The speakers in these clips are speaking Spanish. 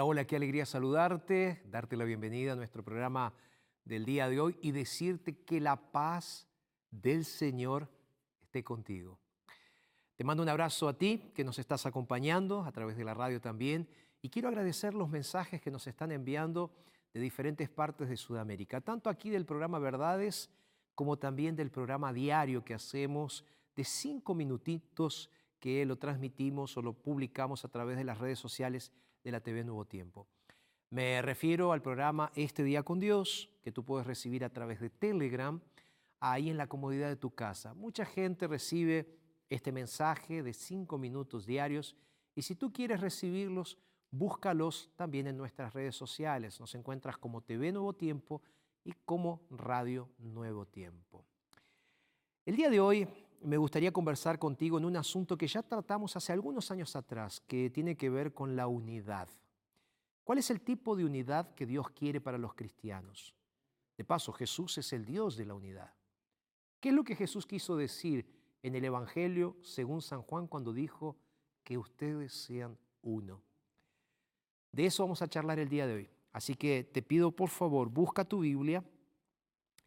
Hola, qué alegría saludarte, darte la bienvenida a nuestro programa del día de hoy y decirte que la paz del Señor esté contigo. Te mando un abrazo a ti que nos estás acompañando a través de la radio también y quiero agradecer los mensajes que nos están enviando de diferentes partes de Sudamérica, tanto aquí del programa Verdades como también del programa diario que hacemos de cinco minutitos que lo transmitimos o lo publicamos a través de las redes sociales de la TV Nuevo Tiempo. Me refiero al programa Este Día con Dios, que tú puedes recibir a través de Telegram, ahí en la comodidad de tu casa. Mucha gente recibe este mensaje de cinco minutos diarios y si tú quieres recibirlos, búscalos también en nuestras redes sociales. Nos encuentras como TV Nuevo Tiempo y como Radio Nuevo Tiempo. El día de hoy me gustaría conversar contigo en un asunto que ya tratamos hace algunos años atrás, que tiene que ver con la unidad. ¿Cuál es el tipo de unidad que Dios quiere para los cristianos? De paso, Jesús es el Dios de la unidad. ¿Qué es lo que Jesús quiso decir en el Evangelio según San Juan cuando dijo que ustedes sean uno? De eso vamos a charlar el día de hoy. Así que te pido por favor, busca tu Biblia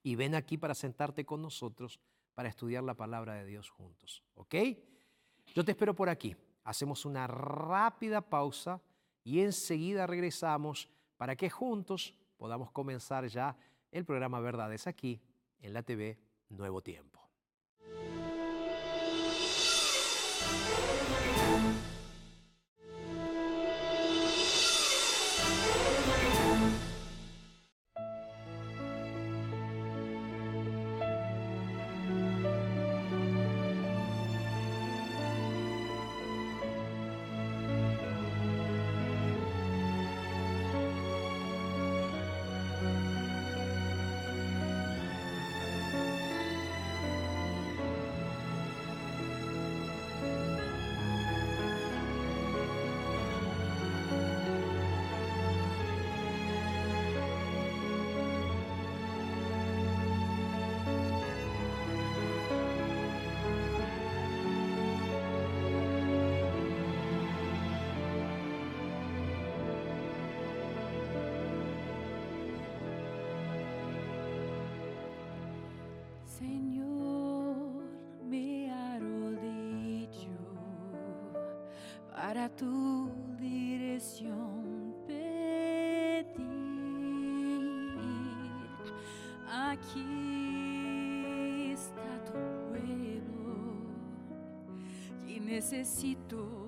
y ven aquí para sentarte con nosotros para estudiar la palabra de Dios juntos. ¿Ok? Yo te espero por aquí. Hacemos una rápida pausa y enseguida regresamos para que juntos podamos comenzar ya el programa Verdades aquí en la TV Nuevo Tiempo. pedir. Aquí está tu pueblo y necesito.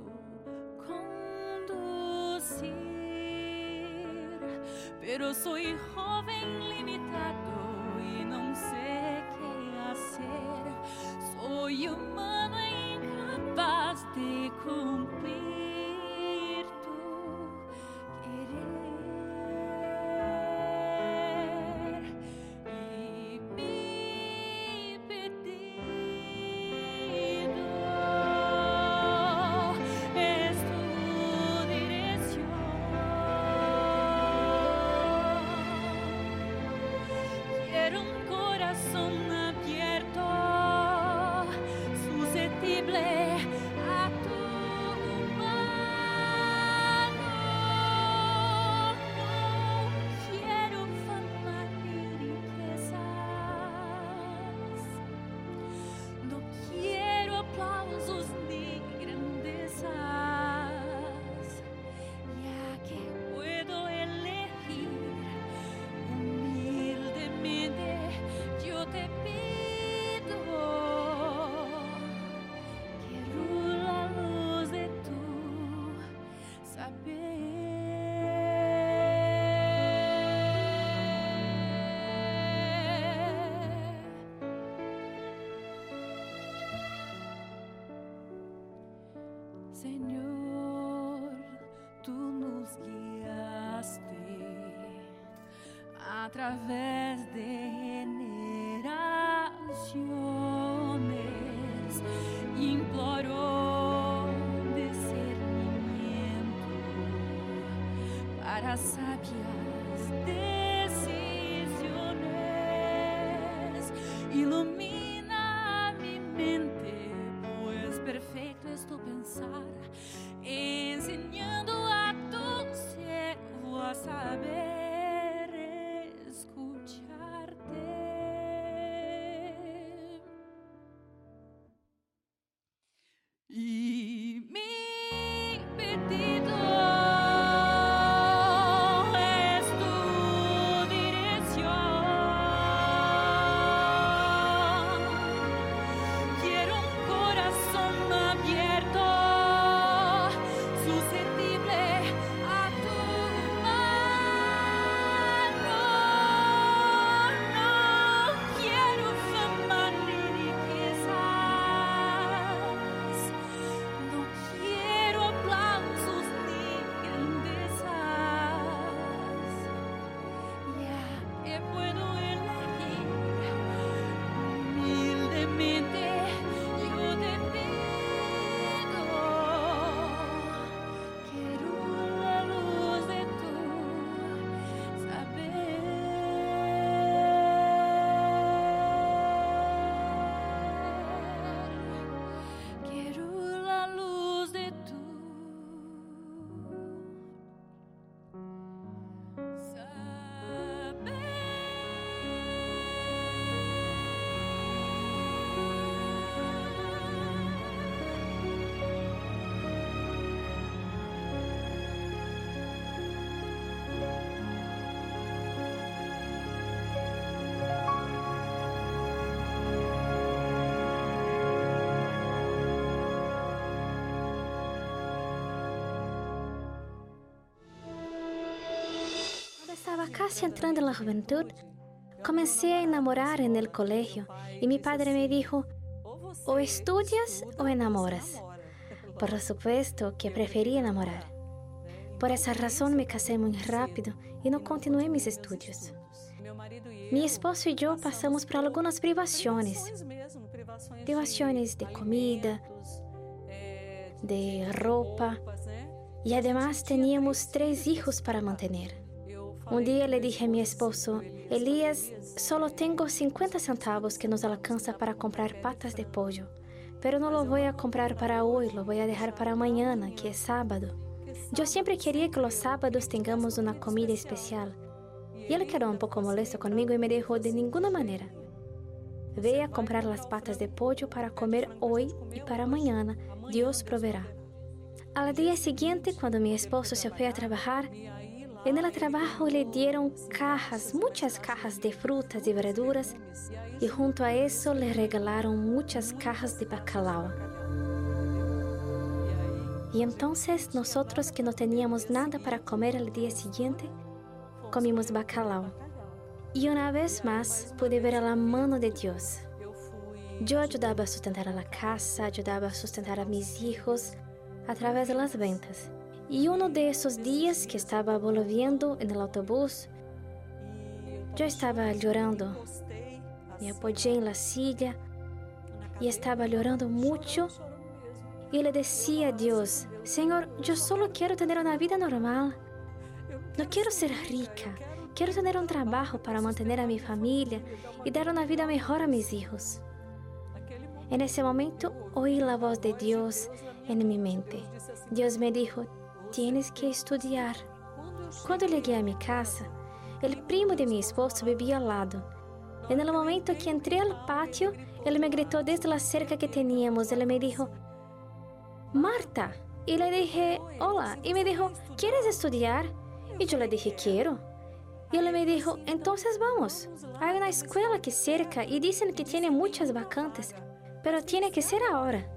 Señor, tú nos guiaste a través de generaciones. Imploró discernimiento para sabias decisiones. Ilumina casi entrando en la juventud, comencé a enamorar en el colegio y mi padre me dijo, o estudias o enamoras. Por supuesto que preferí enamorar. Por esa razón me casé muy rápido y no continué mis estudios. Mi esposo y yo pasamos por algunas privaciones, privaciones de comida, de ropa y además teníamos tres hijos para mantener. Un día le dije a mi esposo, Elías, solo tengo 50 centavos que nos alcanza para comprar patas de pollo, pero no lo voy a comprar para hoy, lo voy a dejar para mañana, que es sábado. Yo siempre quería que los sábados tengamos una comida especial. Y él quedó un poco molesto conmigo y me dijo, de ninguna manera. Ve a comprar las patas de pollo para comer hoy y para mañana Dios proveerá. Al día siguiente, cuando mi esposo se fue a trabajar, en el trabajo le dieron cajas, muchas cajas de frutas y verduras, y junto a eso le regalaron muchas cajas de bacalao. Y entonces nosotros que no teníamos nada para comer al día siguiente, comimos bacalao. Y una vez más pude ver a la mano de Dios. Yo ayudaba a sustentar a la casa, ayudaba a sustentar a mis hijos a través de las ventas. Y uno de esos días que estaba volviendo en el autobús, yo estaba llorando. Me apoyé en la silla y estaba llorando mucho. Y le decía a Dios, Señor, yo solo quiero tener una vida normal. No quiero ser rica. Quiero tener un trabajo para mantener a mi familia y dar una vida mejor a mis hijos. En ese momento oí la voz de Dios en mi mente. Dios me dijo, tienes que estudiar. Cuando llegué a mi casa, el primo de mi esposo vivía al lado. En el momento que entré al patio, él me gritó desde la cerca que teníamos. Él me dijo, Marta. Y le dije, hola. Y me dijo, ¿quieres estudiar? Y yo le dije, quiero. Y él me dijo, entonces vamos. Hay una escuela aquí cerca y dicen que tiene muchas vacantes, pero tiene que ser ahora.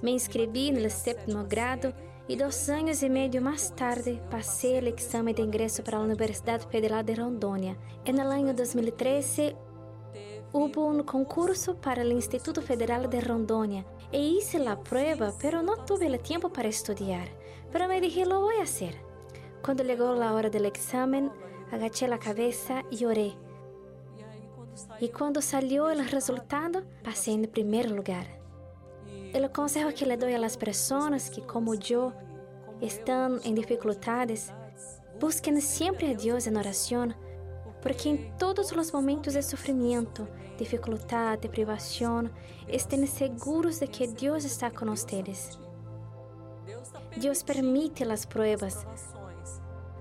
Me inscribí en el séptimo grado y dos años y medio más tarde pasé el examen de ingreso para la Universidad Federal de Rondônia. En el año 2013 hubo un concurso para el Instituto Federal de Rondônia e hice la prueba, pero no tuve el tiempo para estudiar. Pero me dije, lo voy a hacer. Cuando llegó la hora del examen, agaché la cabeza y oré. Y cuando salió el resultado, pasé en primer lugar. El consejo que le doy a las personas que, como yo, están en dificultades, busquen siempre a Dios en oración, porque en todos los momentos de sufrimiento, dificultad, de privación, estén seguros de que Dios está con ustedes. Dios permite las pruebas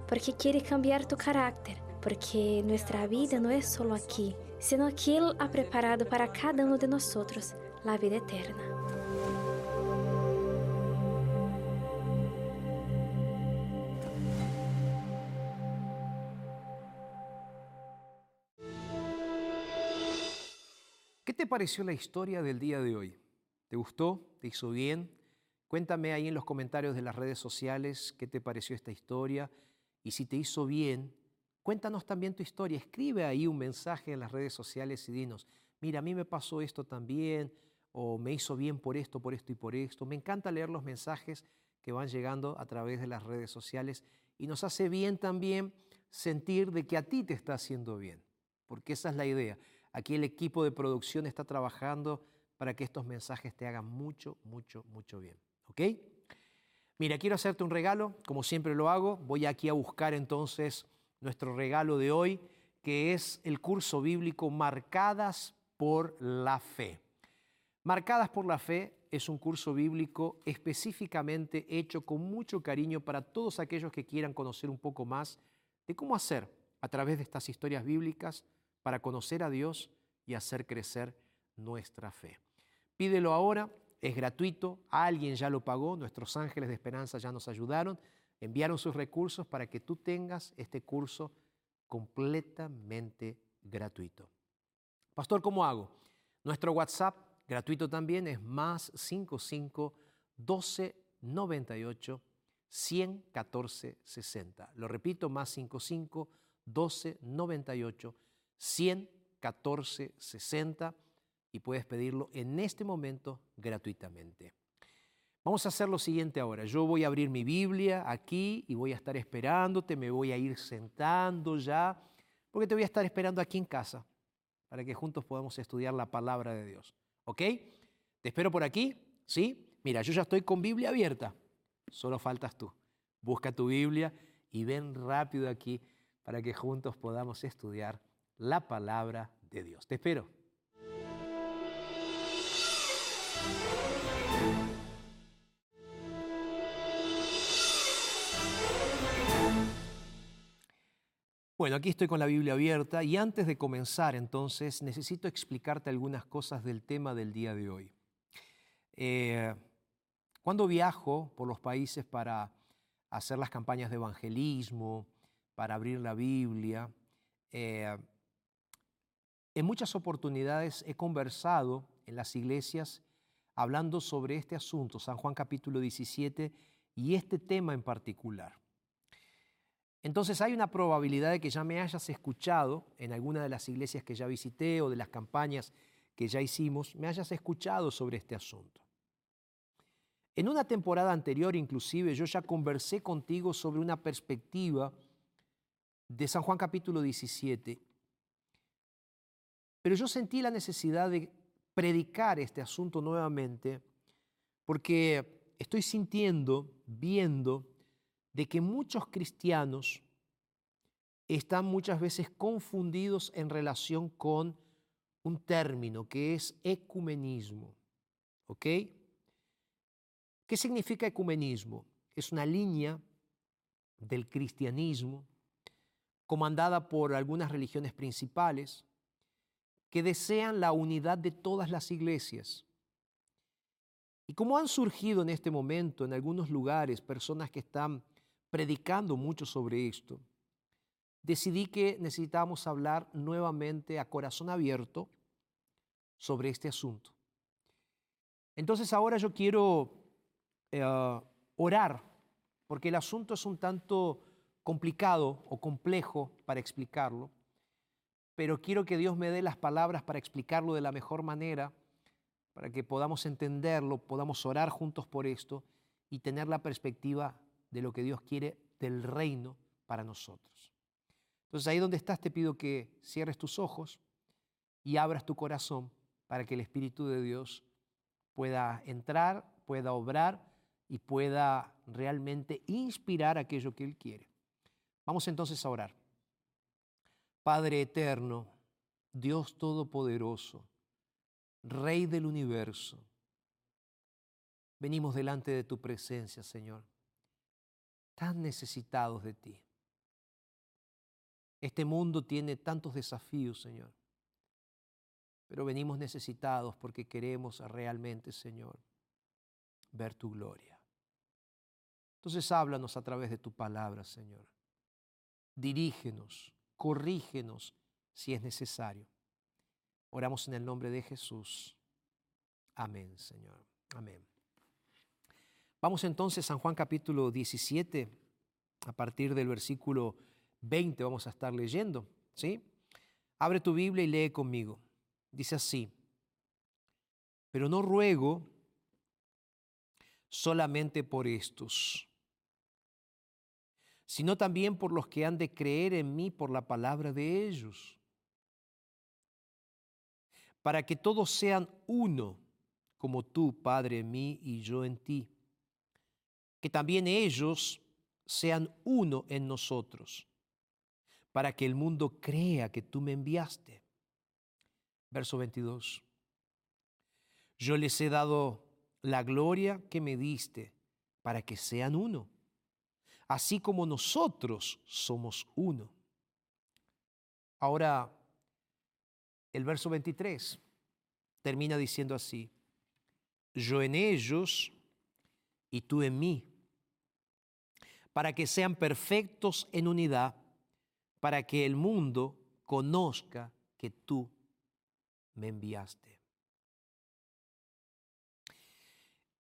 porque quiere cambiar tu carácter, porque nuestra vida no es solo aquí, sino que Él ha preparado para cada uno de nosotros la vida eterna. Te pareció la historia del día de hoy? ¿Te gustó? ¿Te hizo bien? Cuéntame ahí en los comentarios de las redes sociales qué te pareció esta historia y si te hizo bien, cuéntanos también tu historia. Escribe ahí un mensaje en las redes sociales y dinos, mira, a mí me pasó esto también, o me hizo bien por esto, por esto y por esto. Me encanta leer los mensajes que van llegando a través de las redes sociales y nos hace bien también sentir de que a ti te está haciendo bien, porque esa es la idea. Aquí el equipo de producción está trabajando para que estos mensajes te hagan mucho, mucho, mucho bien. ¿Ok? Mira, quiero hacerte un regalo, como siempre lo hago. Voy aquí a buscar entonces nuestro regalo de hoy, que es el curso bíblico Marcadas por la Fe. Marcadas por la Fe es un curso bíblico específicamente hecho con mucho cariño para todos aquellos que quieran conocer un poco más de cómo hacer a través de estas historias bíblicas para conocer a Dios y hacer crecer nuestra fe. Pídelo ahora es gratuito, alguien ya lo pagó, nuestros ángeles de esperanza ya nos ayudaron, enviaron sus recursos para que tú tengas este curso completamente gratuito. Pastor, ¿cómo hago? Nuestro WhatsApp gratuito también es más 55 12 98 114 60. Lo repito, más 55 12 98 114 60 y puedes pedirlo en este momento gratuitamente. Vamos a hacer lo siguiente ahora. Yo voy a abrir mi Biblia aquí y voy a estar esperándote, me voy a ir sentando ya, porque te voy a estar esperando aquí en casa para que juntos podamos estudiar la palabra de Dios. ¿Ok? Te espero por aquí, ¿sí? Mira, yo ya estoy con Biblia abierta, solo faltas tú. Busca tu Biblia y ven rápido aquí para que juntos podamos estudiar la palabra de Dios. Te espero. Bueno, aquí estoy con la Biblia abierta y antes de comenzar entonces necesito explicarte algunas cosas del tema del día de hoy. Eh, cuando viajo por los países para hacer las campañas de evangelismo, para abrir la Biblia, eh, en muchas oportunidades he conversado en las iglesias hablando sobre este asunto, San Juan capítulo 17, y este tema en particular. Entonces hay una probabilidad de que ya me hayas escuchado en alguna de las iglesias que ya visité o de las campañas que ya hicimos, me hayas escuchado sobre este asunto. En una temporada anterior inclusive yo ya conversé contigo sobre una perspectiva de San Juan capítulo 17, pero yo sentí la necesidad de predicar este asunto nuevamente porque estoy sintiendo, viendo, de que muchos cristianos están muchas veces confundidos en relación con un término que es ecumenismo. ¿Ok? ¿Qué significa ecumenismo? Es una línea del cristianismo comandada por algunas religiones principales que desean la unidad de todas las iglesias. Y como han surgido en este momento en algunos lugares personas que están predicando mucho sobre esto, decidí que necesitábamos hablar nuevamente a corazón abierto sobre este asunto. Entonces ahora yo quiero eh, orar, porque el asunto es un tanto complicado o complejo para explicarlo, pero quiero que Dios me dé las palabras para explicarlo de la mejor manera, para que podamos entenderlo, podamos orar juntos por esto y tener la perspectiva de lo que Dios quiere del reino para nosotros. Entonces ahí donde estás te pido que cierres tus ojos y abras tu corazón para que el Espíritu de Dios pueda entrar, pueda obrar y pueda realmente inspirar aquello que Él quiere. Vamos entonces a orar. Padre eterno, Dios Todopoderoso, Rey del universo, venimos delante de tu presencia, Señor, tan necesitados de ti. Este mundo tiene tantos desafíos, Señor, pero venimos necesitados porque queremos realmente, Señor, ver tu gloria. Entonces háblanos a través de tu palabra, Señor. Dirígenos, corrígenos si es necesario. Oramos en el nombre de Jesús. Amén, Señor. Amén. Vamos entonces a San Juan capítulo 17, a partir del versículo 20 vamos a estar leyendo, ¿sí? Abre tu Biblia y lee conmigo. Dice así, pero no ruego solamente por estos, sino también por los que han de creer en mí por la palabra de ellos, para que todos sean uno, como tú, Padre, en mí y yo en ti, que también ellos sean uno en nosotros, para que el mundo crea que tú me enviaste. Verso 22. Yo les he dado la gloria que me diste para que sean uno, así como nosotros somos uno. Ahora, el verso 23 termina diciendo así, yo en ellos y tú en mí, para que sean perfectos en unidad, para que el mundo conozca que tú me enviaste.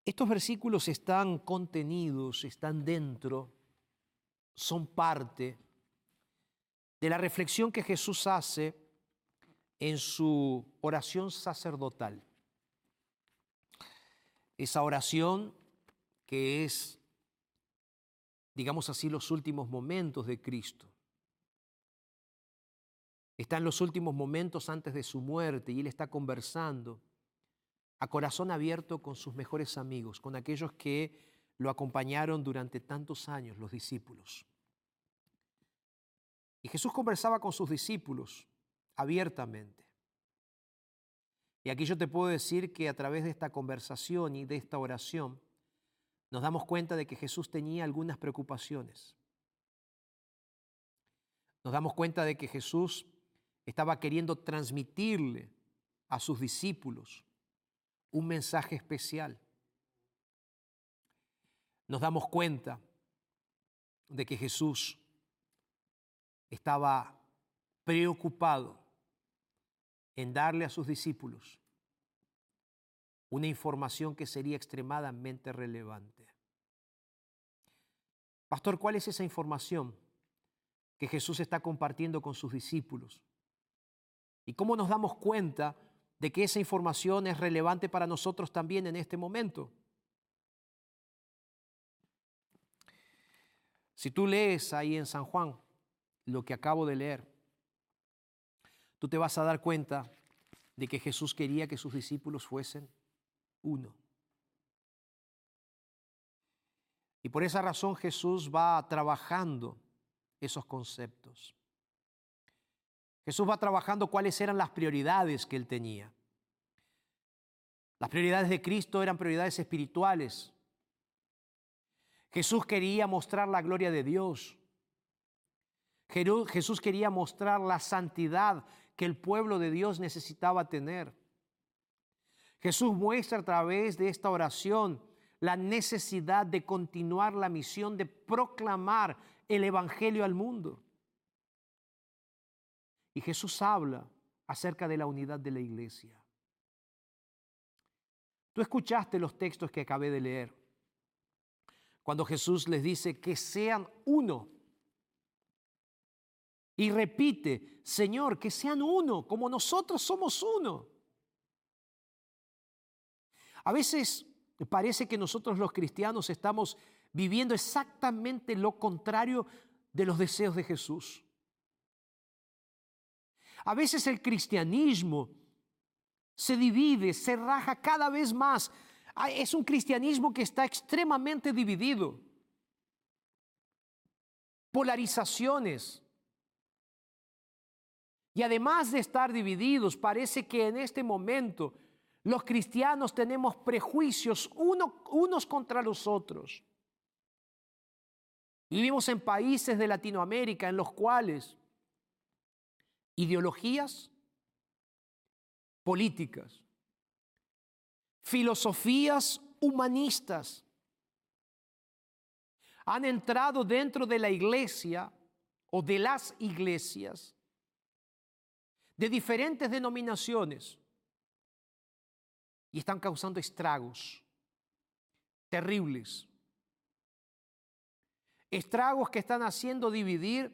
Estos versículos están contenidos, están dentro, son parte de la reflexión que Jesús hace en su oración sacerdotal. Esa oración que es, digamos así, los últimos momentos de Cristo. Está en los últimos momentos antes de su muerte y Él está conversando a corazón abierto con sus mejores amigos, con aquellos que lo acompañaron durante tantos años, los discípulos. Y Jesús conversaba con sus discípulos abiertamente. Y aquí yo te puedo decir que a través de esta conversación y de esta oración, nos damos cuenta de que Jesús tenía algunas preocupaciones. Nos damos cuenta de que Jesús estaba queriendo transmitirle a sus discípulos un mensaje especial. Nos damos cuenta de que Jesús estaba preocupado en darle a sus discípulos una información que sería extremadamente relevante. Pastor, ¿cuál es esa información que Jesús está compartiendo con sus discípulos? ¿Y cómo nos damos cuenta de que esa información es relevante para nosotros también en este momento? Si tú lees ahí en San Juan lo que acabo de leer, tú te vas a dar cuenta de que Jesús quería que sus discípulos fuesen uno. Y por esa razón Jesús va trabajando esos conceptos. Jesús va trabajando cuáles eran las prioridades que él tenía. Las prioridades de Cristo eran prioridades espirituales. Jesús quería mostrar la gloria de Dios. Jesús quería mostrar la santidad que el pueblo de Dios necesitaba tener. Jesús muestra a través de esta oración la necesidad de continuar la misión de proclamar el Evangelio al mundo. Y Jesús habla acerca de la unidad de la iglesia. Tú escuchaste los textos que acabé de leer, cuando Jesús les dice que sean uno. Y repite, Señor, que sean uno, como nosotros somos uno. A veces parece que nosotros los cristianos estamos viviendo exactamente lo contrario de los deseos de Jesús. A veces el cristianismo se divide, se raja cada vez más. Es un cristianismo que está extremadamente dividido. Polarizaciones. Y además de estar divididos, parece que en este momento los cristianos tenemos prejuicios unos contra los otros. Vivimos en países de Latinoamérica en los cuales ideologías políticas, filosofías humanistas han entrado dentro de la iglesia o de las iglesias de diferentes denominaciones y están causando estragos terribles. Estragos que están haciendo dividir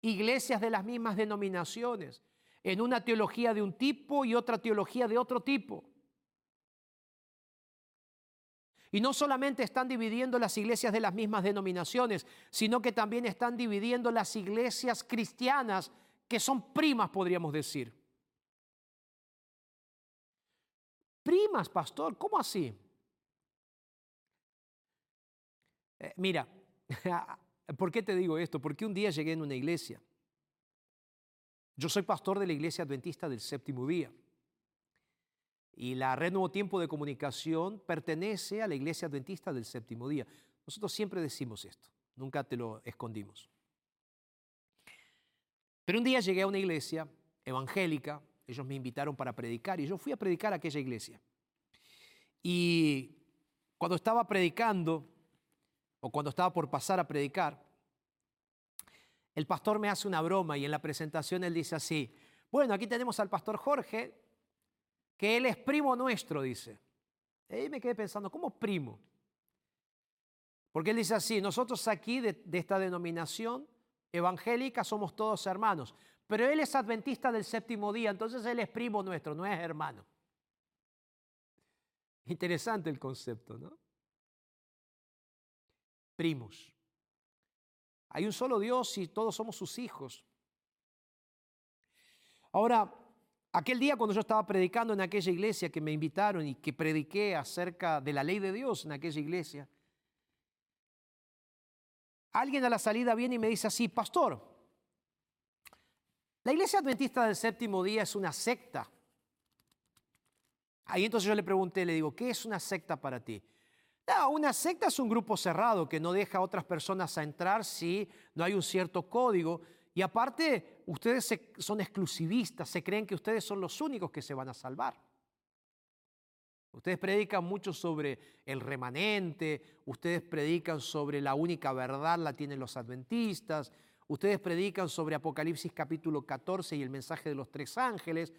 iglesias de las mismas denominaciones en una teología de un tipo y otra teología de otro tipo. Y no solamente están dividiendo las iglesias de las mismas denominaciones, sino que también están dividiendo las iglesias cristianas que son primas, podríamos decir. Primas, pastor, ¿cómo así? Eh, mira, ¿por qué te digo esto? Porque un día llegué en una iglesia. Yo soy pastor de la iglesia adventista del séptimo día. Y la Red Nuevo Tiempo de Comunicación pertenece a la iglesia adventista del séptimo día. Nosotros siempre decimos esto, nunca te lo escondimos. Pero un día llegué a una iglesia evangélica ellos me invitaron para predicar y yo fui a predicar a aquella iglesia. Y cuando estaba predicando, o cuando estaba por pasar a predicar, el pastor me hace una broma y en la presentación él dice así, bueno, aquí tenemos al pastor Jorge, que él es primo nuestro, dice. Y me quedé pensando, ¿cómo primo? Porque él dice así, nosotros aquí de, de esta denominación evangélica somos todos hermanos. Pero él es adventista del séptimo día, entonces él es primo nuestro, no es hermano. Interesante el concepto, ¿no? Primos. Hay un solo Dios y todos somos sus hijos. Ahora, aquel día cuando yo estaba predicando en aquella iglesia que me invitaron y que prediqué acerca de la ley de Dios en aquella iglesia, alguien a la salida viene y me dice así, pastor, la iglesia adventista del séptimo día es una secta. Ahí entonces yo le pregunté, le digo, ¿qué es una secta para ti? Una secta es un grupo cerrado que no deja a otras personas a entrar si no hay un cierto código. Y aparte, ustedes son exclusivistas, se creen que ustedes son los únicos que se van a salvar. Ustedes predican mucho sobre el remanente, ustedes predican sobre la única verdad, la tienen los adventistas, Ustedes predican sobre Apocalipsis capítulo 14 y el mensaje de los tres ángeles.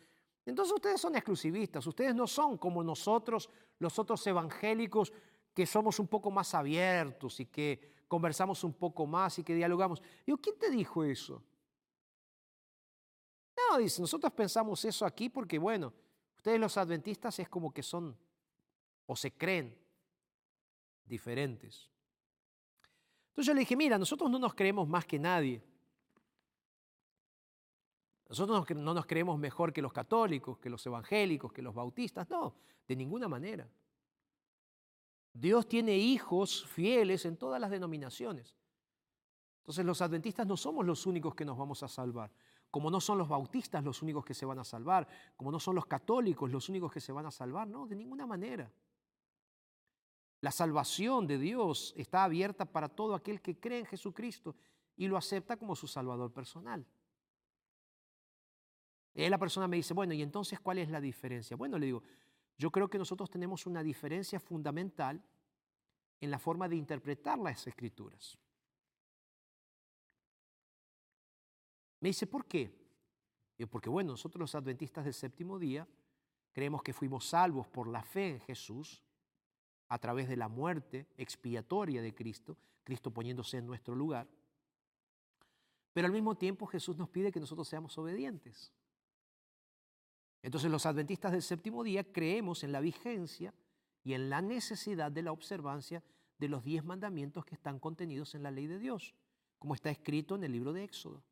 Entonces ustedes son exclusivistas, ustedes no son como nosotros, los otros evangélicos, que somos un poco más abiertos y que conversamos un poco más y que dialogamos. Digo, ¿quién te dijo eso? Dice, nosotros pensamos eso aquí porque, bueno, ustedes los adventistas es como que son o se creen diferentes. Entonces yo le dije, mira, nosotros no nos creemos más que nadie. Nosotros no nos creemos mejor que los católicos, que los evangélicos, que los bautistas. No, de ninguna manera. Dios tiene hijos fieles en todas las denominaciones. Entonces los adventistas no somos los únicos que nos vamos a salvar. Como no son los bautistas los únicos que se van a salvar. Como no son los católicos los únicos que se van a salvar. No, de ninguna manera. La salvación de Dios está abierta para todo aquel que cree en Jesucristo y lo acepta como su Salvador personal. Y la persona me dice, bueno, ¿y entonces cuál es la diferencia? Bueno, le digo, yo creo que nosotros tenemos una diferencia fundamental en la forma de interpretar las escrituras. Me dice, ¿por qué? porque bueno, nosotros los adventistas del séptimo día creemos que fuimos salvos por la fe en Jesús a través de la muerte expiatoria de Cristo, Cristo poniéndose en nuestro lugar. Pero al mismo tiempo Jesús nos pide que nosotros seamos obedientes. Entonces los adventistas del séptimo día creemos en la vigencia y en la necesidad de la observancia de los diez mandamientos que están contenidos en la ley de Dios, como está escrito en el libro de Éxodo.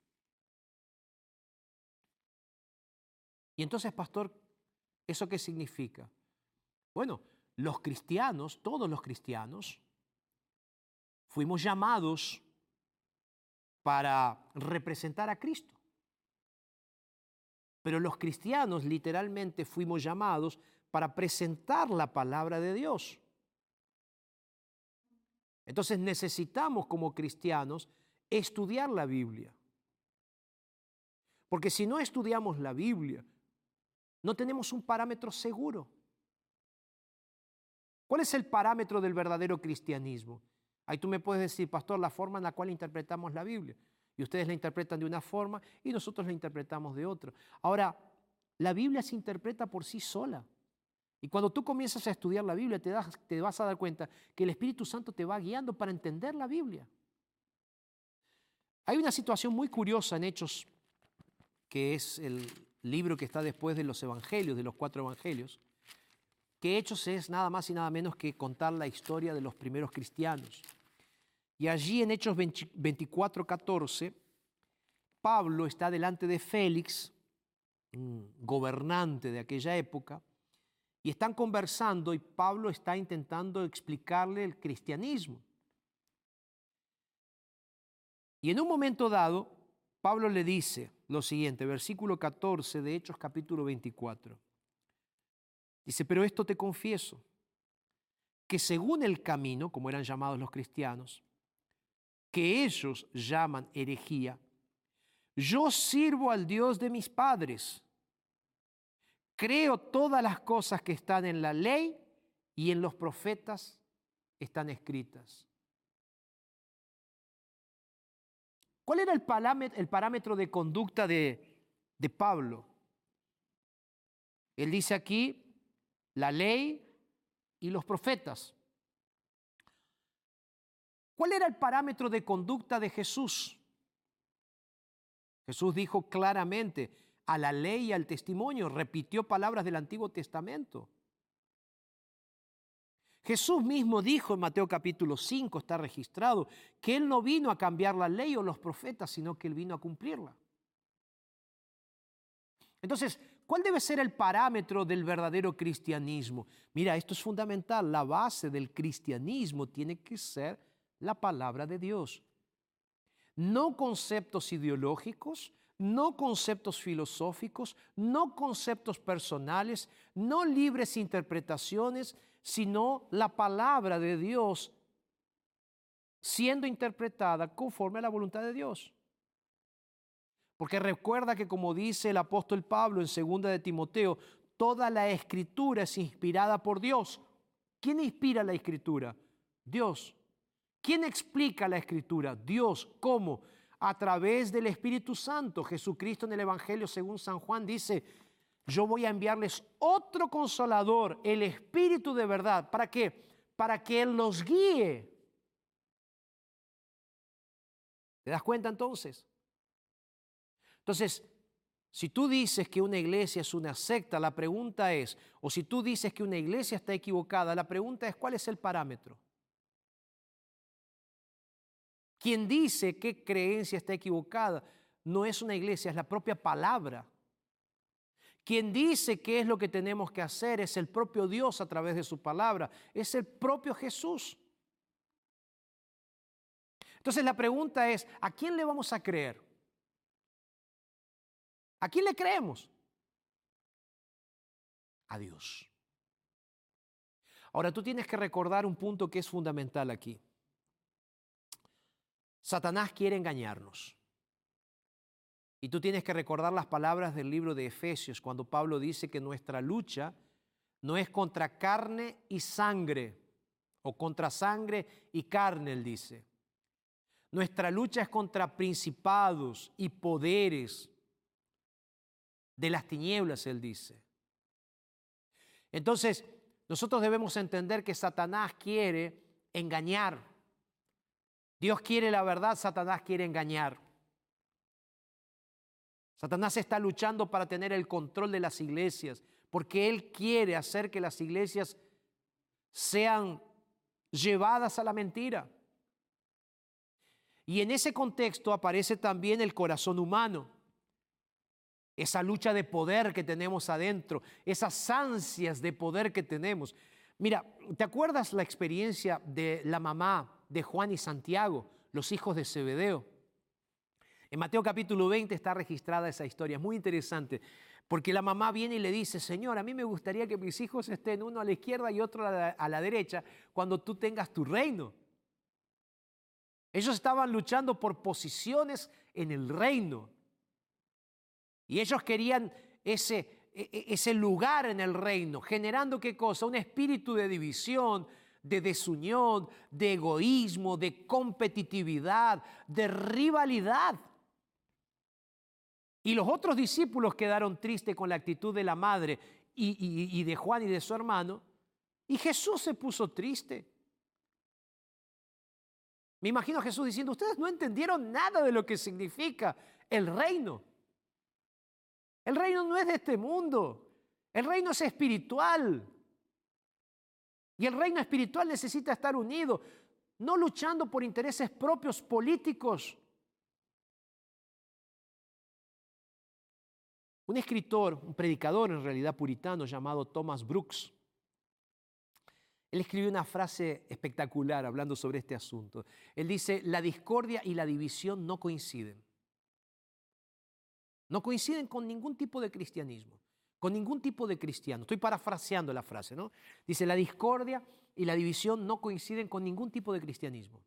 Y entonces, pastor, ¿eso qué significa? Bueno, los cristianos, todos los cristianos, fuimos llamados para representar a Cristo. Pero los cristianos literalmente fuimos llamados para presentar la palabra de Dios. Entonces necesitamos como cristianos estudiar la Biblia. Porque si no estudiamos la Biblia, no tenemos un parámetro seguro. ¿Cuál es el parámetro del verdadero cristianismo? Ahí tú me puedes decir, pastor, la forma en la cual interpretamos la Biblia. Y ustedes la interpretan de una forma y nosotros la interpretamos de otra. Ahora, la Biblia se interpreta por sí sola. Y cuando tú comienzas a estudiar la Biblia, te, te vas a dar cuenta que el Espíritu Santo te va guiando para entender la Biblia. Hay una situación muy curiosa en Hechos, que es el libro que está después de los Evangelios, de los cuatro Evangelios, que Hechos es nada más y nada menos que contar la historia de los primeros cristianos. Y allí en Hechos 24, 14, Pablo está delante de Félix, gobernante de aquella época, y están conversando y Pablo está intentando explicarle el cristianismo. Y en un momento dado, Pablo le dice lo siguiente, versículo 14 de Hechos capítulo 24. Dice, pero esto te confieso, que según el camino, como eran llamados los cristianos, que ellos llaman herejía, yo sirvo al Dios de mis padres. Creo todas las cosas que están en la ley y en los profetas están escritas. ¿Cuál era el parámetro, de conducta de, Pablo? Él dice aquí la ley y los profetas. ¿Cuál era el parámetro de conducta de Jesús? Jesús dijo claramente a la ley y al testimonio, repitió palabras del Antiguo Testamento. Jesús mismo dijo en Mateo capítulo 5, está registrado, que Él no vino a cambiar la ley o los profetas, sino que Él vino a cumplirla. Entonces, ¿cuál debe ser el parámetro del verdadero cristianismo? Mira, esto es fundamental. La base del cristianismo tiene que ser la palabra de Dios. No conceptos ideológicos, no conceptos filosóficos, no conceptos personales, no libres interpretaciones, sino la palabra de Dios siendo interpretada conforme a la voluntad de Dios. Porque recuerda que como dice el apóstol Pablo en 2 de Timoteo, toda la escritura es inspirada por Dios. ¿Quién inspira la escritura? Dios. ¿Quién explica la escritura? Dios. ¿Cómo? A través del Espíritu Santo. Jesucristo en el Evangelio según San Juan dice, yo voy a enviarles otro consolador, el Espíritu de verdad. ¿Para qué? para que Él los guíe. ¿Te das cuenta entonces? Entonces, si tú dices que una iglesia es una secta, la pregunta es, o si tú dices que una iglesia está equivocada, la pregunta es, ¿cuál es el parámetro? Quien dice que creencia está equivocada no es una iglesia, es la propia palabra. Quien dice qué es lo que tenemos que hacer es el propio Dios a través de su palabra, es el propio Jesús. Entonces la pregunta es, ¿a quién le vamos a creer? ¿A quién le creemos? A Dios. Ahora tú tienes que recordar un punto que es fundamental aquí. Satanás quiere engañarnos. Y tú tienes que recordar las palabras del libro de Efesios, cuando Pablo dice que nuestra lucha no es contra carne y sangre, o contra sangre y carne, él dice. Nuestra lucha es contra principados y poderes de las tinieblas, él dice. Entonces, nosotros debemos entender que Satanás quiere engañar. Dios quiere la verdad, Satanás quiere engañar. Satanás está luchando para tener el control de las iglesias, porque él quiere hacer que las iglesias sean llevadas a la mentira. Y en ese contexto aparece también el corazón humano esa lucha de poder que tenemos adentro, esas ansias de poder que tenemos. Mira, ¿te acuerdas la experiencia de la mamá de Juan y Santiago, los hijos de Zebedeo? En Mateo capítulo 20 está registrada esa historia, es muy interesante, porque la mamá viene y le dice, Señor, a mí me gustaría que mis hijos estén uno a la izquierda y otro a la, derecha cuando tú tengas tu reino. Ellos estaban luchando por posiciones en el reino. Y ellos querían ese, e, e, ese lugar en el reino, generando qué cosa? Un espíritu de división, de desunión, de egoísmo, de competitividad, de rivalidad. Y los otros discípulos quedaron tristes con la actitud de la madre y, de Juan y de su hermano. Y Jesús se puso triste. Me imagino Jesús diciendo, ustedes no entendieron nada de lo que significa el reino. El reino no es de este mundo. El reino es espiritual. Y el reino espiritual necesita estar unido, no luchando por intereses propios políticos. Un escritor, un predicador en realidad puritano llamado Thomas Brooks, él escribió una frase espectacular hablando sobre este asunto. Él dice, la discordia y la división no coinciden. No coinciden con ningún tipo de cristianismo, con ningún tipo de cristiano. Estoy parafraseando la frase, ¿no? Dice, la discordia y la división no coinciden con ningún tipo de cristianismo.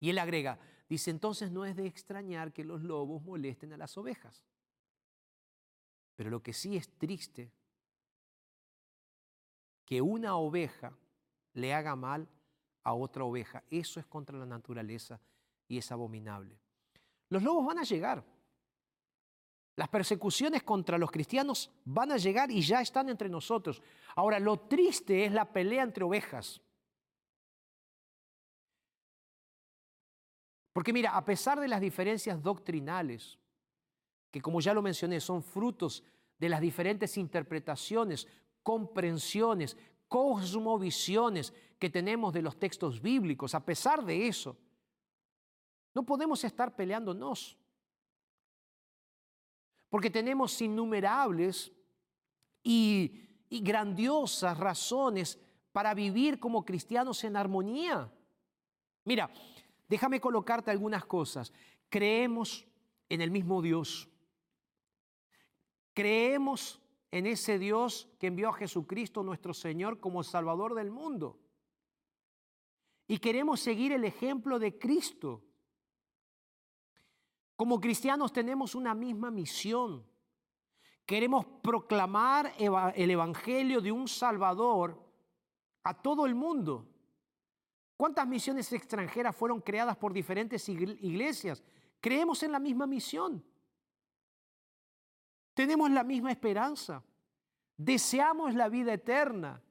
Y él agrega, dice, entonces no es de extrañar que los lobos molesten a las ovejas. Pero lo que sí es triste, que una oveja le haga mal a otra oveja. Eso es contra la naturaleza y es abominable. Los lobos van a llegar. Las persecuciones contra los cristianos van a llegar y ya están entre nosotros. Ahora, lo triste es la pelea entre ovejas. Porque mira, a pesar de las diferencias doctrinales, que como ya lo mencioné, son frutos de las diferentes interpretaciones, comprensiones, cosmovisiones que tenemos de los textos bíblicos, a pesar de eso, no podemos estar peleándonos porque tenemos innumerables y, grandiosas razones para vivir como cristianos en armonía. Mira, déjame colocarte algunas cosas. Creemos en el mismo Dios. Creemos en ese Dios que envió a Jesucristo nuestro Señor como Salvador del mundo. Y queremos seguir el ejemplo de Cristo. Como cristianos tenemos una misma misión. Queremos proclamar el Evangelio de un Salvador a todo el mundo. ¿Cuántas misiones extranjeras fueron creadas por diferentes iglesias? Creemos en la misma misión. Tenemos la misma esperanza. Deseamos la vida eterna.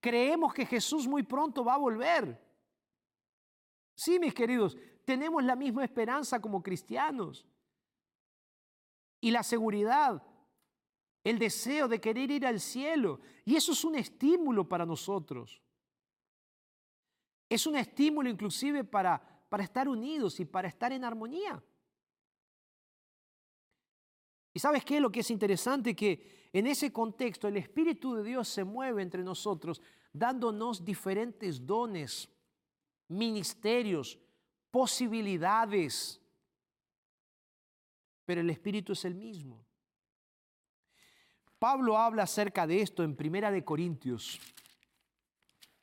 Creemos que Jesús muy pronto va a volver. Sí, mis queridos, tenemos la misma esperanza como cristianos. Y la seguridad, el deseo de querer ir al cielo. Y eso es un estímulo para nosotros. Es un estímulo inclusive para, para estar unidos y para estar en armonía. Y sabes qué? Lo que es interesante que en ese contexto el Espíritu de Dios se mueve entre nosotros dándonos diferentes dones, ministerios, posibilidades. Pero el Espíritu es el mismo. Pablo habla acerca de esto en Primera de Corintios.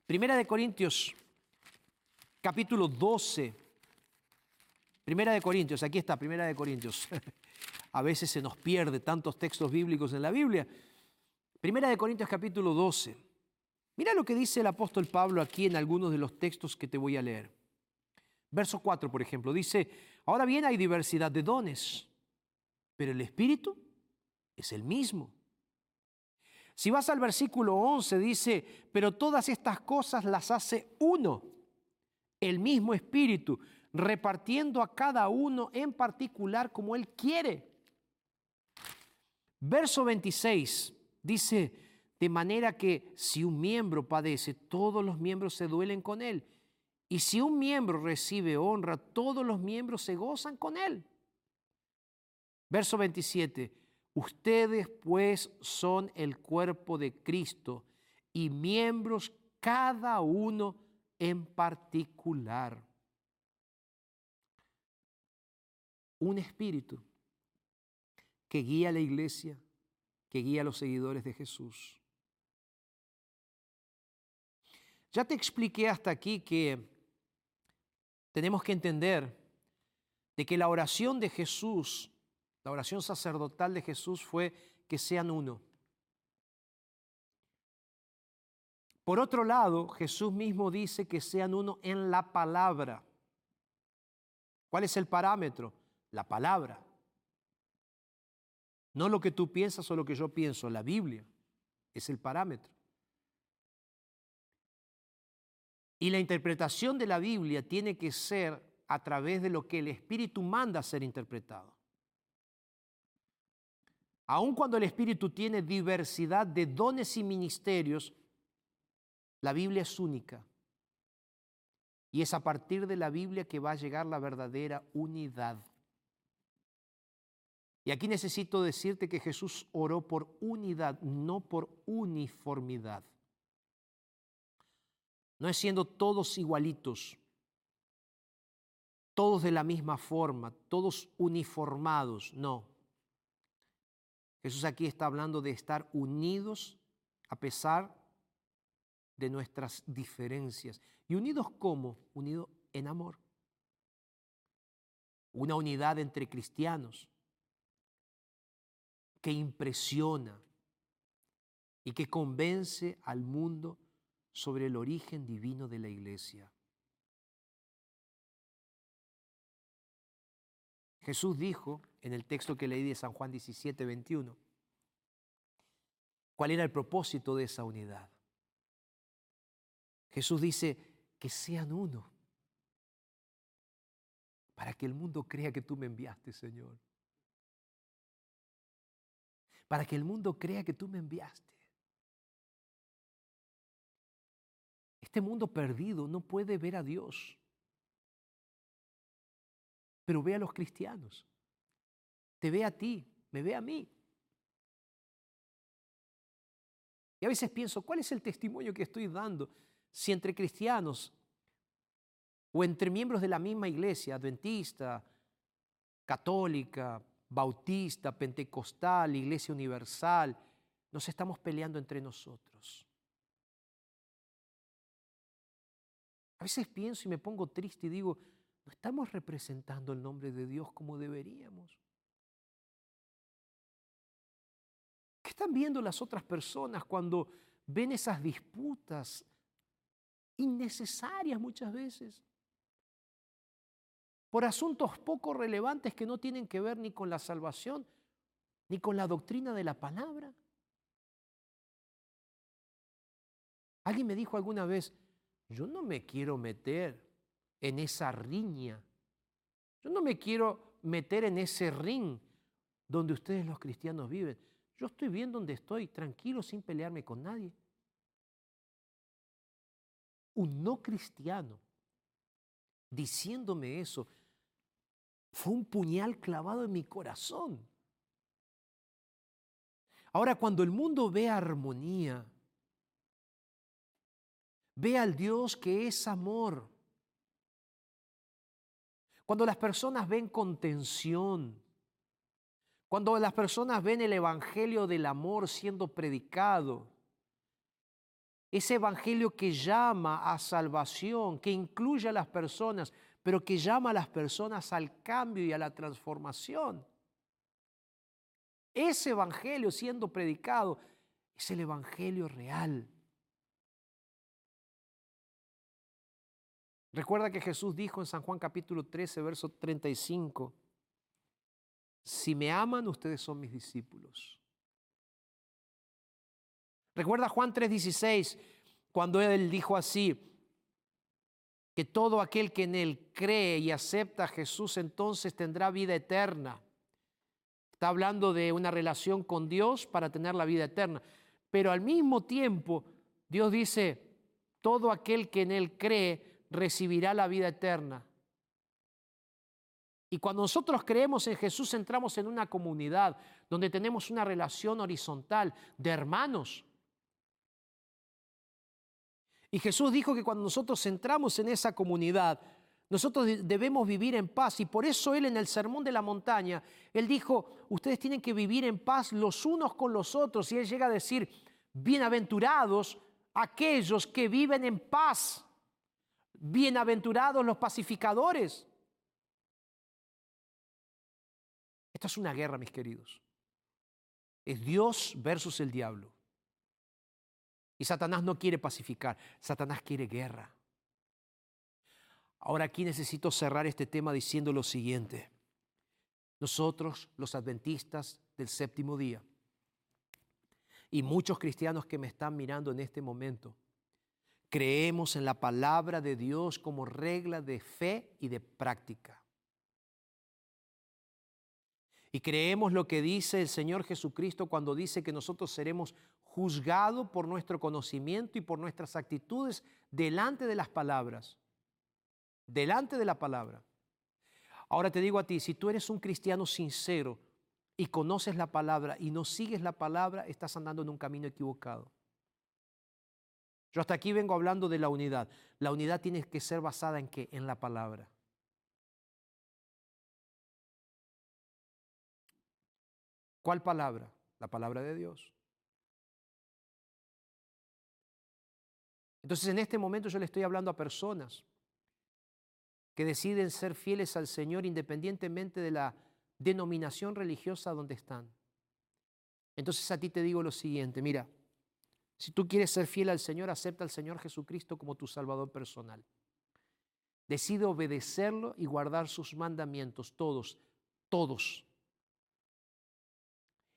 Primera de Corintios, capítulo 12. Primera de Corintios, aquí está, Primera de Corintios. A veces se nos pierde tantos textos bíblicos en la Biblia. Primera de Corintios capítulo 12. Mira lo que dice el apóstol Pablo aquí en algunos de los textos que te voy a leer. Verso 4, por ejemplo, dice, ahora bien hay diversidad de dones, pero el Espíritu es el mismo. Si vas al versículo 11, dice, pero todas estas cosas las hace uno, el mismo Espíritu, repartiendo a cada uno en particular como Él quiere. Verso 26 dice, de manera que si un miembro padece, todos los miembros se duelen con él. Y si un miembro recibe honra, todos los miembros se gozan con él. Verso 27, ustedes pues son el cuerpo de Cristo y miembros cada uno en particular. Un espíritu que guía a la iglesia, que guía a los seguidores de Jesús. Ya te expliqué hasta aquí que tenemos que entender de que la oración de Jesús, la oración sacerdotal de Jesús fue que sean uno. Por otro lado, Jesús mismo dice que sean uno en la palabra. ¿Cuál es el parámetro? La palabra. No lo que tú piensas o lo que yo pienso, la Biblia es el parámetro. Y la interpretación de la Biblia tiene que ser a través de lo que el Espíritu manda ser interpretado. Aun cuando el Espíritu tiene diversidad de dones y ministerios, la Biblia es única. Y es a partir de la Biblia que va a llegar la verdadera unidad. Y aquí necesito decirte que Jesús oró por unidad, no por uniformidad. No es siendo todos igualitos, todos de la misma forma, todos uniformados, no. Jesús aquí está hablando de estar unidos a pesar de nuestras diferencias. ¿Y unidos cómo? Unidos en amor. Una unidad entre cristianos que impresiona y que convence al mundo sobre el origen divino de la iglesia. Jesús dijo en el texto que leí de San Juan 17, 21, cuál era el propósito de esa unidad. Jesús dice que sean uno, para que el mundo crea que tú me enviaste, Señor para que el mundo crea que tú me enviaste. Este mundo perdido no puede ver a Dios, pero ve a los cristianos. Te ve a ti, me ve a mí. Y a veces pienso, ¿cuál es el testimonio que estoy dando si entre cristianos o entre miembros de la misma iglesia, adventista, católica, bautista, pentecostal, iglesia universal, nos estamos peleando entre nosotros. A veces pienso y me pongo triste y digo, no estamos representando el nombre de Dios como deberíamos. ¿Qué están viendo las otras personas cuando ven esas disputas innecesarias muchas veces? Por asuntos poco relevantes que no tienen que ver ni con la salvación, ni con la doctrina de la palabra. Alguien me dijo alguna vez, yo no me quiero meter en esa riña. Yo no me quiero meter en ese ring donde ustedes los cristianos viven. Yo estoy bien donde estoy, tranquilo, sin pelearme con nadie. Un no cristiano diciéndome eso fue un puñal clavado en mi corazón. Ahora, cuando el mundo ve armonía, ve al Dios que es amor, cuando las personas ven contención, cuando las personas ven el Evangelio del amor siendo predicado, ese Evangelio que llama a salvación, que incluye a las personas, pero que llama a las personas al cambio y a la transformación. Ese Evangelio siendo predicado es el Evangelio real. Recuerda que Jesús dijo en San Juan capítulo 13, verso 35, si me aman, ustedes son mis discípulos. Recuerda Juan 3:16, cuando él dijo así, que todo aquel que en él cree y acepta a Jesús entonces tendrá vida eterna. Está hablando de una relación con Dios para tener la vida eterna. Pero al mismo tiempo, Dios dice, todo aquel que en él cree recibirá la vida eterna. Y cuando nosotros creemos en Jesús, entramos en una comunidad donde tenemos una relación horizontal de hermanos. Y Jesús dijo que cuando nosotros entramos en esa comunidad, nosotros debemos vivir en paz. Y por eso Él en el Sermón de la Montaña, Él dijo, ustedes tienen que vivir en paz los unos con los otros. Y Él llega a decir, bienaventurados aquellos que viven en paz. Bienaventurados los pacificadores. Esta es una guerra, mis queridos. Es Dios versus el diablo. Y Satanás no quiere pacificar, Satanás quiere guerra. Ahora aquí necesito cerrar este tema diciendo lo siguiente. Nosotros, los adventistas del séptimo día, y muchos cristianos que me están mirando en este momento, creemos en la palabra de Dios como regla de fe y de práctica. Y creemos lo que dice el Señor Jesucristo cuando dice que nosotros seremos juzgados por nuestro conocimiento y por nuestras actitudes delante de las palabras. Delante de la palabra. Ahora te digo a ti, si tú eres un cristiano sincero y conoces la palabra y no sigues la palabra, estás andando en un camino equivocado. Yo hasta aquí vengo hablando de la unidad. La unidad tiene que ser basada en qué? En la palabra. ¿Cuál palabra? La palabra de Dios. Entonces en este momento yo le estoy hablando a personas que deciden ser fieles al Señor independientemente de la denominación religiosa donde están. Entonces a ti te digo lo siguiente, mira, si tú quieres ser fiel al Señor, acepta al Señor Jesucristo como tu Salvador personal. Decide obedecerlo y guardar sus mandamientos, todos, todos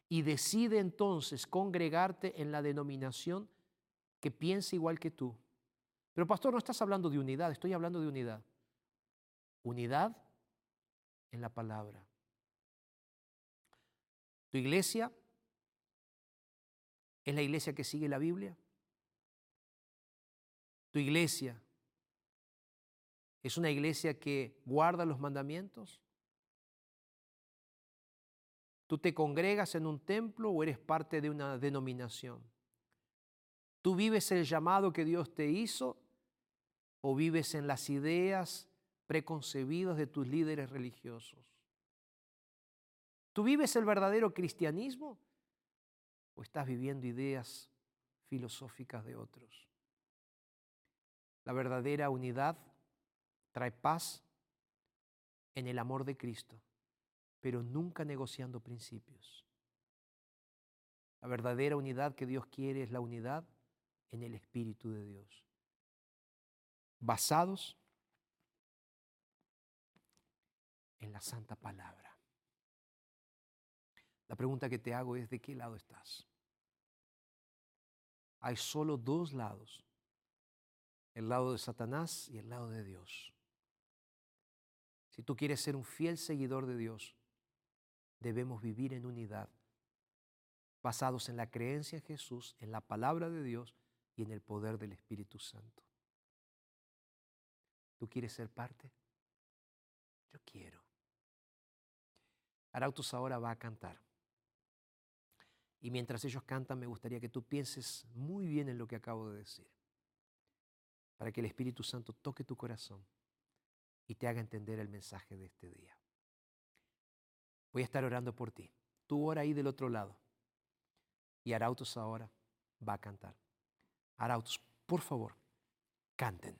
y decide entonces congregarte en la denominación que piensa igual que tú. Pero pastor, no estás hablando de unidad, estoy hablando de unidad. Unidad en la palabra. ¿Tu iglesia es la iglesia que sigue la Biblia? ¿Tu iglesia es una iglesia que guarda los mandamientos? ¿Tú te congregas en un templo o eres parte de una denominación? ¿Tú vives el llamado que Dios te hizo o vives en las ideas preconcebidas de tus líderes religiosos? ¿Tú vives el verdadero cristianismo o estás viviendo ideas filosóficas de otros? La verdadera unidad trae paz en el amor de Cristo pero nunca negociando principios. La verdadera unidad que Dios quiere es la unidad en el Espíritu de Dios, basados en la santa palabra. La pregunta que te hago es, ¿de qué lado estás? Hay solo dos lados el lado de Satanás y el lado de Dios. Si tú quieres ser un fiel seguidor de Dios, debemos vivir en unidad, basados en la creencia en Jesús, en la palabra de Dios y en el poder del Espíritu Santo. ¿Tú quieres ser parte? Yo quiero. Arautos ahora va a cantar. Y mientras ellos cantan, me gustaría que tú pienses muy bien en lo que acabo de decir, para que el Espíritu Santo toque tu corazón y te haga entender el mensaje de este día. Voy a estar orando por ti. Tú ora ahí del otro lado. Y Arautos ahora va a cantar. Arautos, por favor, canten.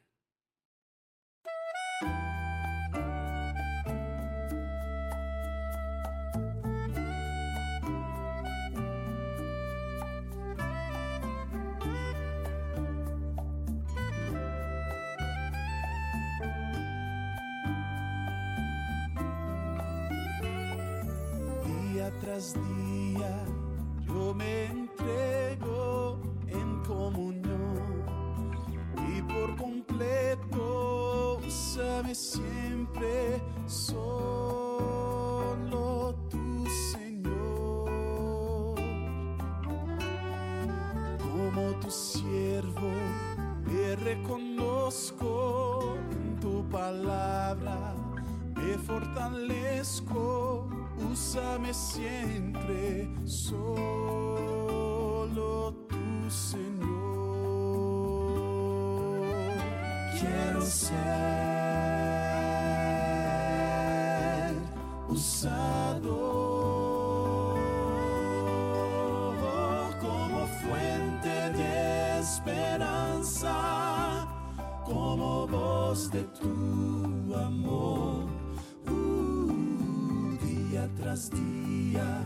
Tras día.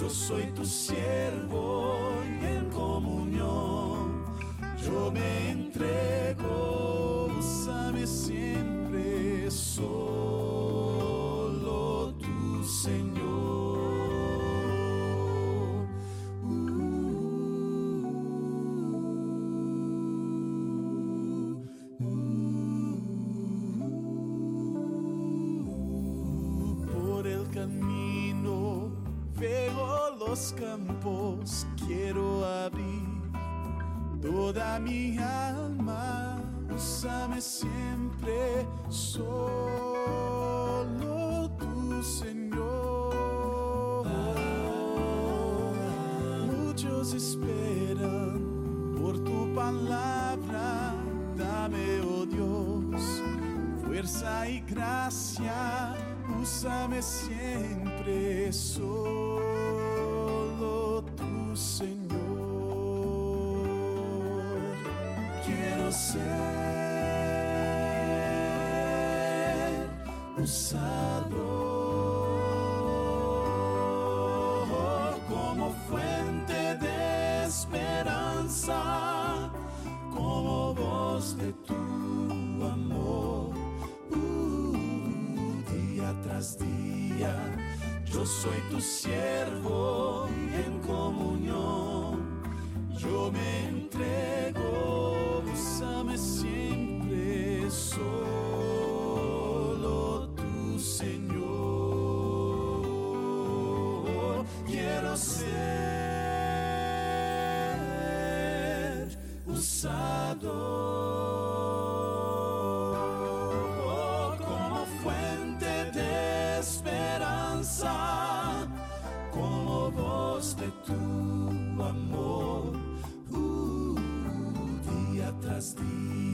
Yo soy tu siervo y en comunión yo me entrego, úsame siempre, solo siempre, solo tu Señor. Quiero ser usado como fuente de esperanza, como voz de tu amor. Uh, día tras día, yo soy tu siervo en comunión yo me entrego, úsame siempre, solo tu Señor. Quiero ser usado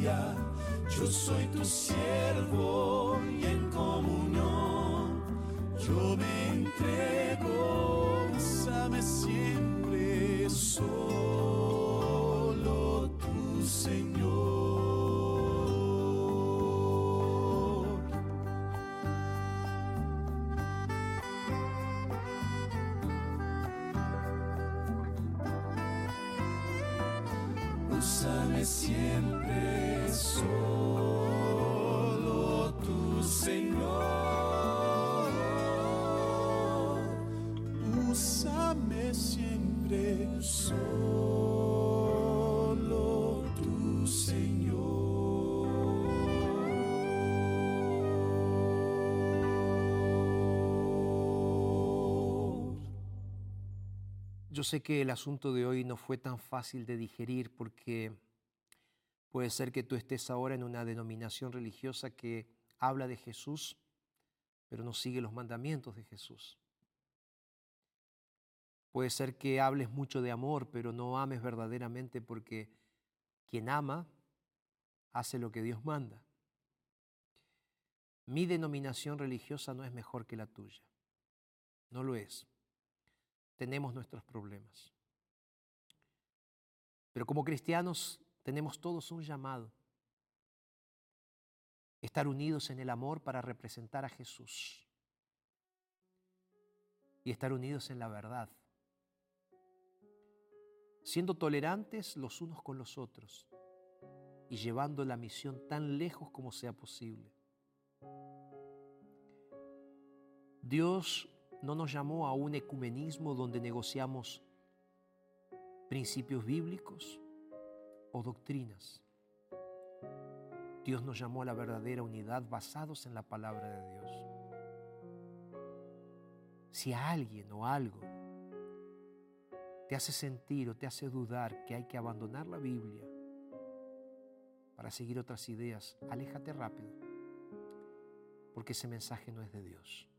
yo soy tu siervo y en comunión yo me entrego, úsame siempre, solo tu Señor. Siempre, Yo sé que el asunto de hoy no fue tan fácil de digerir porque puede ser que tú estés ahora en una denominación religiosa que habla de Jesús, pero no sigue los mandamientos de Jesús. Puede ser que hables mucho de amor, pero no ames verdaderamente porque quien ama hace lo que Dios manda. Mi denominación religiosa no es mejor que la tuya. No lo es. Tenemos nuestros problemas. Pero como cristianos tenemos todos un llamado. Estar unidos en el amor para representar a Jesús. Y estar unidos en la verdad siendo tolerantes los unos con los otros y llevando la misión tan lejos como sea posible. Dios no nos llamó a un ecumenismo donde negociamos principios bíblicos o doctrinas. Dios nos llamó a la verdadera unidad basados en la palabra de Dios. Si alguien o algo te hace sentir o te hace dudar que hay que abandonar la Biblia para seguir otras ideas, aléjate rápido, porque ese mensaje no es de Dios.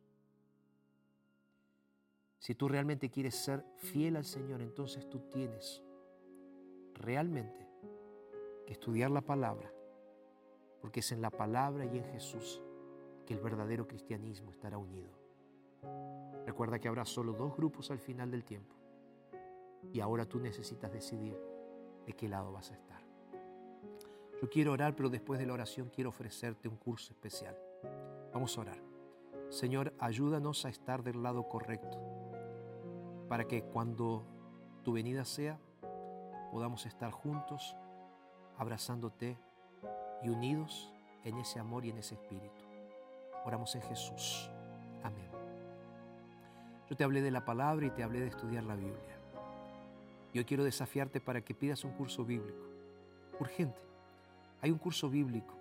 Si tú realmente quieres ser fiel al Señor, entonces tú tienes realmente que estudiar la palabra, porque es en la palabra y en Jesús que el verdadero cristianismo estará unido. Recuerda que habrá solo dos grupos al final del tiempo y ahora tú necesitas decidir de qué lado vas a estar. Yo quiero orar, pero después de la oración quiero ofrecerte un curso especial. Vamos a orar. Señor, ayúdanos a estar del lado correcto, para que cuando tu venida sea, podamos estar juntos, abrazándote y unidos en ese amor y en ese espíritu. Oramos en Jesús. Amén. Yo te hablé de la palabra y te hablé de estudiar la Biblia. Yo quiero desafiarte para que pidas un curso bíblico. Urgente. Hay un curso bíblico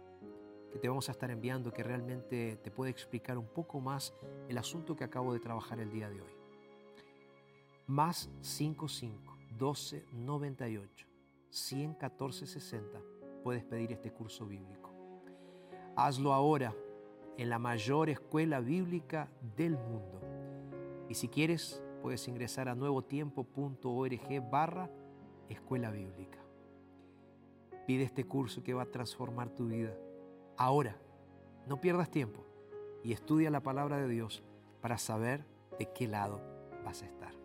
que te vamos a estar enviando que realmente te puede explicar un poco más el asunto que acabo de trabajar el día de hoy. Más 55 12 98 114 60 puedes pedir este curso bíblico. Hazlo ahora en la mayor escuela bíblica del mundo. Y si quieres, puedes ingresar a nuevotiempo.org barra escuela bíblica. Pide este curso que va a transformar tu vida. Ahora, no pierdas tiempo y estudia la palabra de Dios para saber de qué lado vas a estar.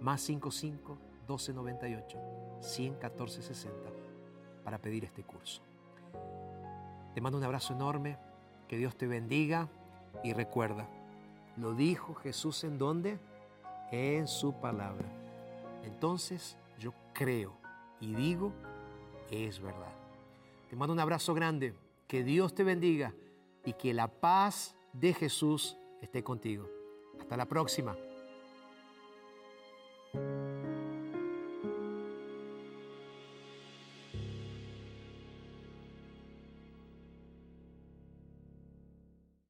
Más 55 1298 114 60 para pedir este curso. Te mando un abrazo enorme, que Dios te bendiga y recuerda, lo dijo Jesús en dónde? en su palabra. Entonces yo creo y digo, es verdad. Te mando un abrazo grande, que Dios te bendiga y que la paz de Jesús esté contigo. Hasta la próxima.